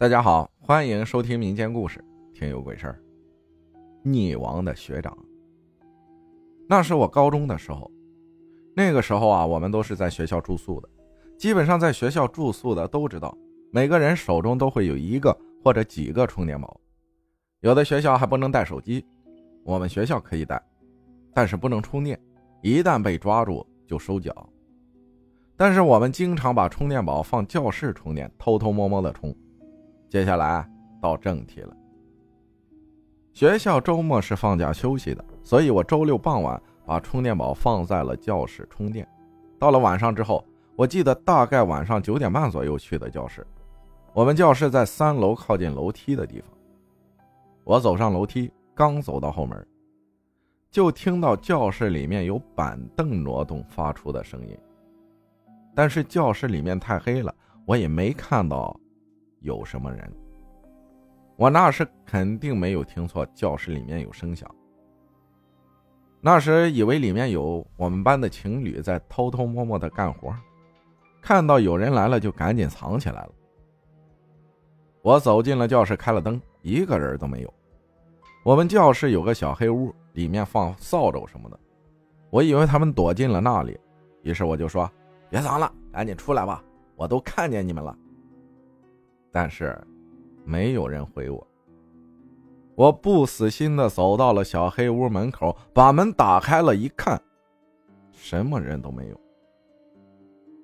大家好，欢迎收听民间故事，听有鬼事儿。溺亡的学长，那是我高中的时候。那个时候啊，我们都是在学校住宿的，基本上在学校住宿的都知道，每个人手中都会有一个或者几个充电宝。有的学校还不能带手机，我们学校可以带，但是不能充电，一旦被抓住就收缴。但是我们经常把充电宝放教室充电，偷偷摸摸的充。接下来到正题了。学校周末是放假休息的，所以我周六傍晚把充电宝放在了教室充电。到了晚上之后，我记得大概晚上九点半左右去的教室。我们教室在三楼靠近楼梯的地方。我走上楼梯，刚走到后门，就听到教室里面有板凳挪动发出的声音。但是教室里面太黑了，我也没看到。有什么人？我那时肯定没有听错，教室里面有声响。那时以为里面有我们班的情侣在偷偷摸摸的干活，看到有人来了就赶紧藏起来了。我走进了教室，开了灯，一个人都没有。我们教室有个小黑屋，里面放扫帚什么的，我以为他们躲进了那里，于是我就说：“别藏了，赶紧出来吧，我都看见你们了。”但是，没有人回我。我不死心的走到了小黑屋门口，把门打开了，一看，什么人都没有。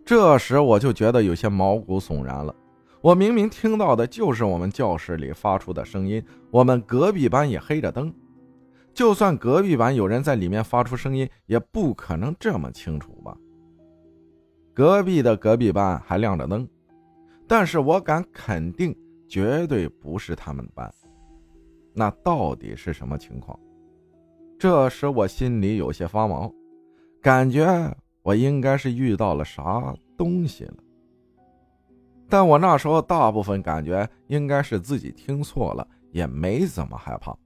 这时我就觉得有些毛骨悚然了。我明明听到的就是我们教室里发出的声音，我们隔壁班也黑着灯，就算隔壁班有人在里面发出声音，也不可能这么清楚吧？隔壁的隔壁班还亮着灯。但是我敢肯定，绝对不是他们班。那到底是什么情况？这时我心里有些发毛，感觉我应该是遇到了啥东西了。但我那时候大部分感觉应该是自己听错了，也没怎么害怕。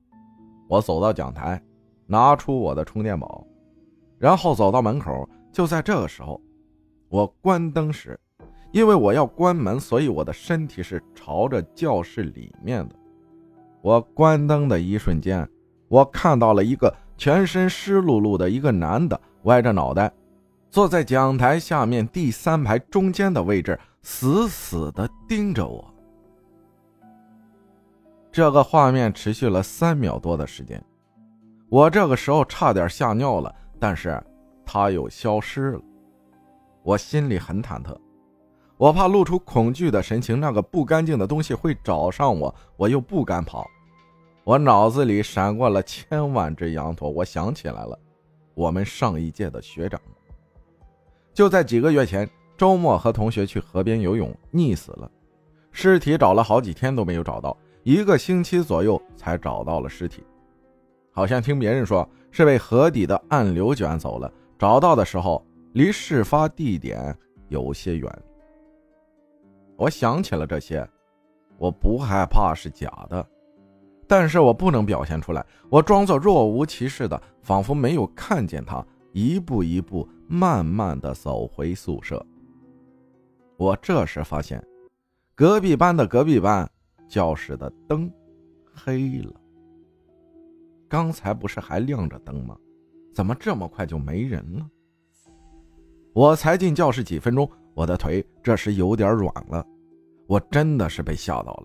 我走到讲台，拿出我的充电宝，然后走到门口。就在这个时候，我关灯时。因为我要关门，所以我的身体是朝着教室里面的。我关灯的一瞬间，我看到了一个全身湿漉漉的一个男的，歪着脑袋，坐在讲台下面第三排中间的位置，死死的盯着我。这个画面持续了三秒多的时间，我这个时候差点吓尿了，但是他又消失了，我心里很忐忑。我怕露出恐惧的神情，那个不干净的东西会找上我，我又不敢跑。我脑子里闪过了千万只羊驼，我想起来了，我们上一届的学长，就在几个月前，周末和同学去河边游泳，溺死了，尸体找了好几天都没有找到，一个星期左右才找到了尸体，好像听别人说是被河底的暗流卷走了，找到的时候离事发地点有些远。我想起了这些，我不害怕是假的，但是我不能表现出来。我装作若无其事的，仿佛没有看见他，一步一步慢慢的走回宿舍。我这时发现，隔壁班的隔壁班教室的灯黑了。刚才不是还亮着灯吗？怎么这么快就没人了？我才进教室几分钟。我的腿这时有点软了，我真的是被吓到了，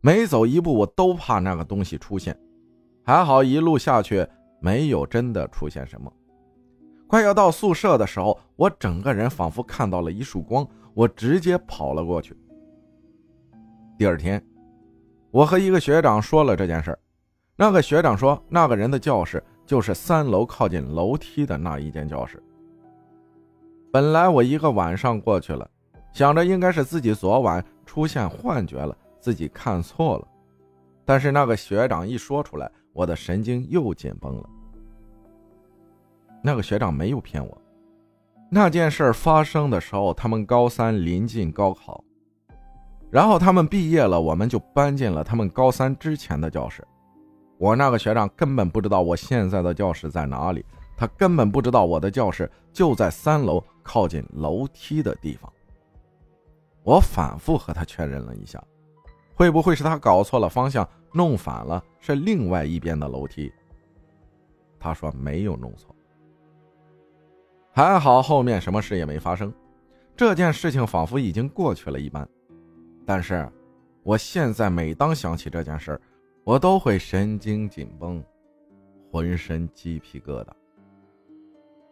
每走一步我都怕那个东西出现，还好一路下去没有真的出现什么。快要到宿舍的时候，我整个人仿佛看到了一束光，我直接跑了过去。第二天，我和一个学长说了这件事那个学长说那个人的教室就是三楼靠近楼梯的那一间教室。本来我一个晚上过去了，想着应该是自己昨晚出现幻觉了，自己看错了。但是那个学长一说出来，我的神经又紧绷了。那个学长没有骗我，那件事发生的时候，他们高三临近高考，然后他们毕业了，我们就搬进了他们高三之前的教室。我那个学长根本不知道我现在的教室在哪里。他根本不知道我的教室就在三楼靠近楼梯的地方。我反复和他确认了一下，会不会是他搞错了方向，弄反了是另外一边的楼梯？他说没有弄错，还好后面什么事也没发生，这件事情仿佛已经过去了一般。但是，我现在每当想起这件事我都会神经紧绷，浑身鸡皮疙瘩。